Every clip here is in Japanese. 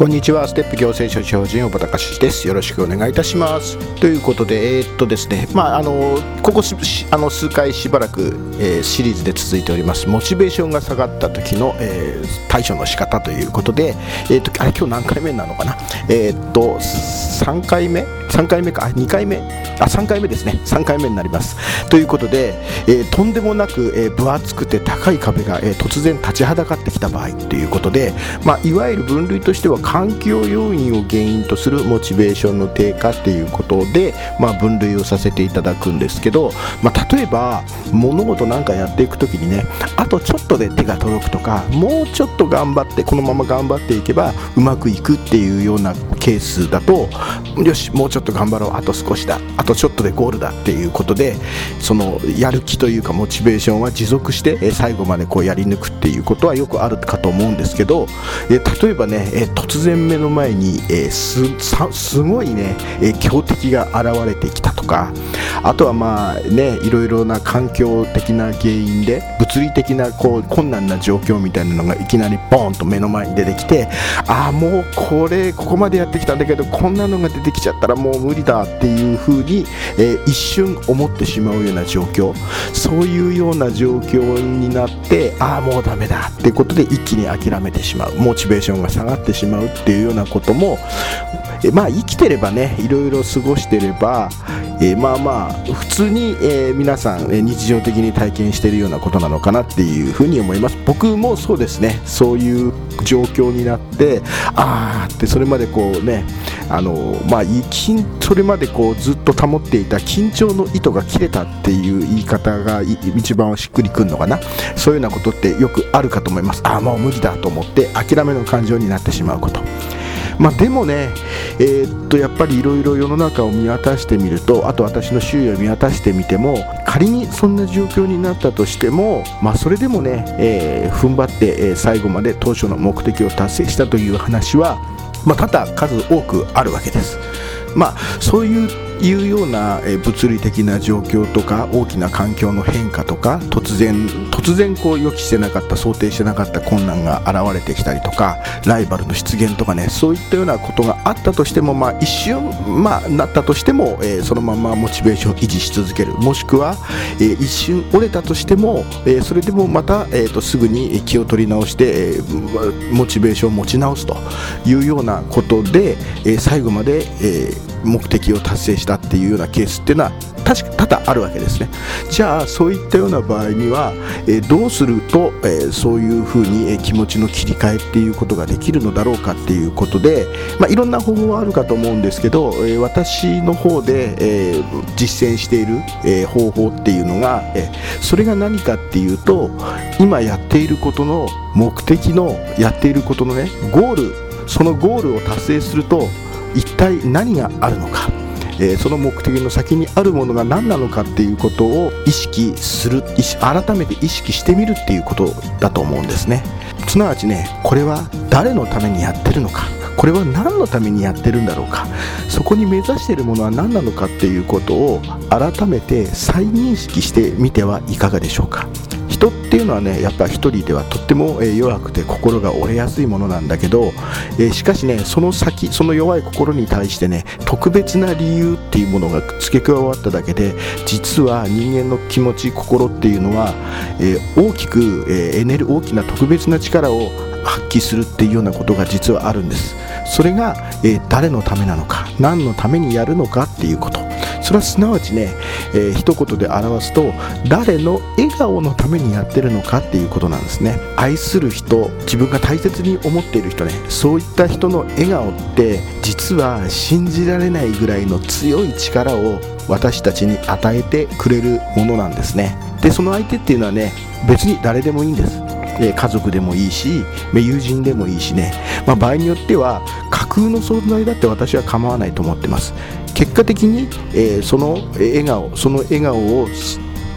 こんにちは。ステップ行政書士法人小畑隆です。よろしくお願いいたします。ということでえー、っとですねまああのここあの数回しばらく、えー、シリーズで続いております。モチベーションが下がった時の、えー、対処の仕方ということでえー、っとあれ今日何回目なのかな？えー、っと3回目3回目か？2回目？あ3回目ですね。3回目になります。ということで、えー、とんでもなく、えー、分厚くて高い壁が、えー、突然立ちはだかってきた場合ということで、まあ、いわゆる分類としては環境要因を原因とするモチベーションの低下っていうことで、まあ、分類をさせていただくんですけど、まあ、例えば物事なんかやっていく時にねあとちょっとで手が届くとかもうちょっと頑張ってこのまま頑張っていけばうまくいくっていうようなケースだとよしもうちょっと頑張ろうあと少しだあとちょっとでゴールだっていうことでそのやる気というかモチベーションは持続して最後までこうやり抜くっていうことはよくあるかと思うんですけど例えばね突然目の前にすすごいね強敵が現れてきたとかあとはまあねいろいろな環境的な原因で物理的なこう困難な状況みたいなのがいきなりボーンと目の前に出てきてああもうこれここまでやってきたんだけどこんなのが出てきちゃったらもう無理だっていう風に、えー、一瞬思ってしまうような状況そういうような状況になってああもうダメだっていうことで一気に諦めてしまう。モチベーションが下がってしまうっていうようなこともえまあ生きてればねいろいろ過ごしてれば、え、まあまあ普通に、え、皆さん、え日常的に体験しているようなことなのかなっていうふうに思います。僕もそうですね。そういう状況になってああってそれまでこうねあのまあそれまでこうずっと保っていた緊張の糸が切れたっていう言い方が一番しっくりくるのかな。そういうようなことってよくあるかと思います。ああもう無理だと思って諦めの感情になってしまうこと。まあ、でもね、えー、っとやっぱりいろいろ世の中を見渡してみるとあと私の周囲を見渡してみても仮にそんな状況になったとしても、まあ、それでもね、えー、踏ん張って、え、最後まで当初の目的を達成したという話は、まあ、多々数多くあるわけです。まあ、そういういうような、え物理的な状況とか大きな環境の変化とか突然突然こう予期してなかった想定してなかった困難が現れてきたりとかライバルの出現とかねそういったようなことがあったとしても、まあ、一瞬、まあ、なったとしても、えー、そのままモチベーションを維持し続ける。もしくは、えー、一瞬折れたとしても、えー、それでもまた、えーと、すぐに気を取り直して、えー、モチベーションを持ち直すというようなことで、え、最後まで、え目的を達成したっていうようなケースっていうのは確か多々あるわけですねじゃあそういったような場合には、え、どうすると、え、そういうふうに、え、気持ちの切り替えっていうことができるのだろうかっていうことで、まあ、いろんな方法はあるかと思うんですけど、え私の方で、え実践している、え方法っていうのが、えそれが何かっていうと今やっていることの目的のやっていることのねゴールそのゴールを達成すると一体何があるのか、えー、その目的の先にあるものが何なのかっていうことを意識する改めて意識してみるっていうことだと思うんですね。すなわちねこれは誰のためにやってるのかこれは何のためにやってるんだろうかそこに目指しているものは何なのかっていうことを改めて再認識してみてはいかがでしょうか。人っていうのはねやっぱ一人ではとっても弱くて心が折れやすいものなんだけど、えしかしねその先その弱い心に対してね特別な理由っていうものが付け加わっただけで実は人間の気持ち心っていうのは、え大きく、えエネル大きな特別な力を発揮するっていうようなことが実はあるんです。それが、え誰のためなのか何のためにやるのかっていうこと。それはすなわちね、えー、一言で表すと誰の笑顔のためにやってるのかっていうことなんですね。愛する人自分が大切に思っている人ね。そういった人の笑顔って実は信じられないぐらいの強い力を私たちに与えてくれるものなんですね。でその相手っていうのはね別に誰でもいいんです。家族でもいいし友人でもいいしね、まあ、場合によっては空の存在だって私は構わないと思ってます。結果的に、えー、その笑顔その笑顔を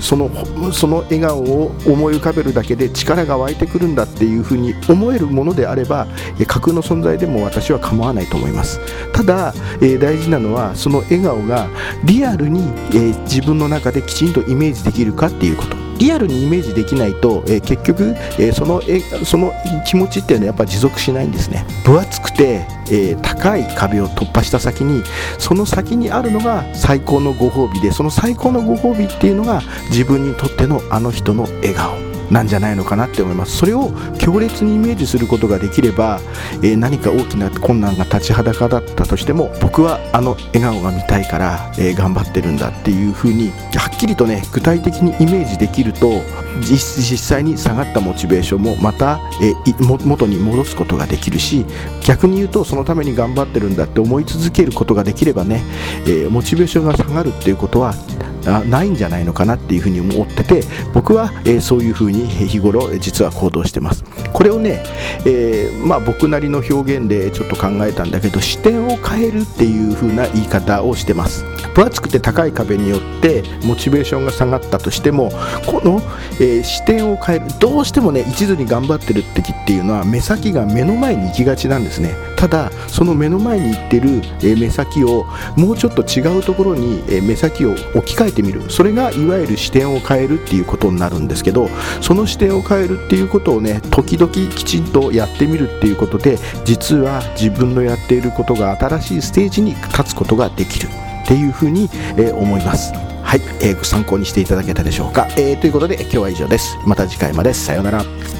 そのその笑顔を思い浮かべるだけで力が湧いてくるんだっていうふうに思えるものであれば架空の存在でも私は構わないと思います。ただ、えー、大事なのはその笑顔がリアルに、えー、自分の中できちんとイメージできるかっていうこと。リアルにイメージできないと、えー、結局、えー、そのえその気持ちっていうのはやっぱ持続しないんですね。分厚くて、えー、高い壁を突破した先にその先にあるのが最高のご褒美でその最高のご褒美っていうのが自分にとってのあの人の笑顔。なんじゃないのかなって思います。それを強烈にイメージすることができれば、えー、何か大きな困難が立ちはだかだったとしても僕はあの笑顔が見たいから、えー、頑張ってるんだっていうふうにはっきりとね具体的にイメージできると実際に下がったモチベーションもまた、えー、元に戻すことができるし逆に言うとそのために頑張ってるんだって思い続けることができればね、えモチベーションが下がるっていうことはないんじゃないのかなっていうふうに思ってて僕は、えー、そういうふうに日頃実は行動してます。これをね、えー、まあ、僕なりの表現でちょっと考えたんだけど視点を変えるっていう風な言い方をしてます。分厚くて高い壁によってモチベーションが下がったとしてもこの、えー、視点を変えるどうしてもね一途に頑張ってる時っていうのは目先が目の前に行きがちなんですね。ただその目の前に行ってる、え目先をもうちょっと違うところに、え目先を置き換えてみる。それがいわゆる視点を変えるっていうことになるんですけどその視点を変えるっていうことをね時々きちんとやってみるっていうことで実は自分のやっていることが新しいステージに立つことができるっていうふうに、え思います。はい、えー、参考にしていただけたでしょうか、えー、ということで今日は以上です。また次回まで。さようなら。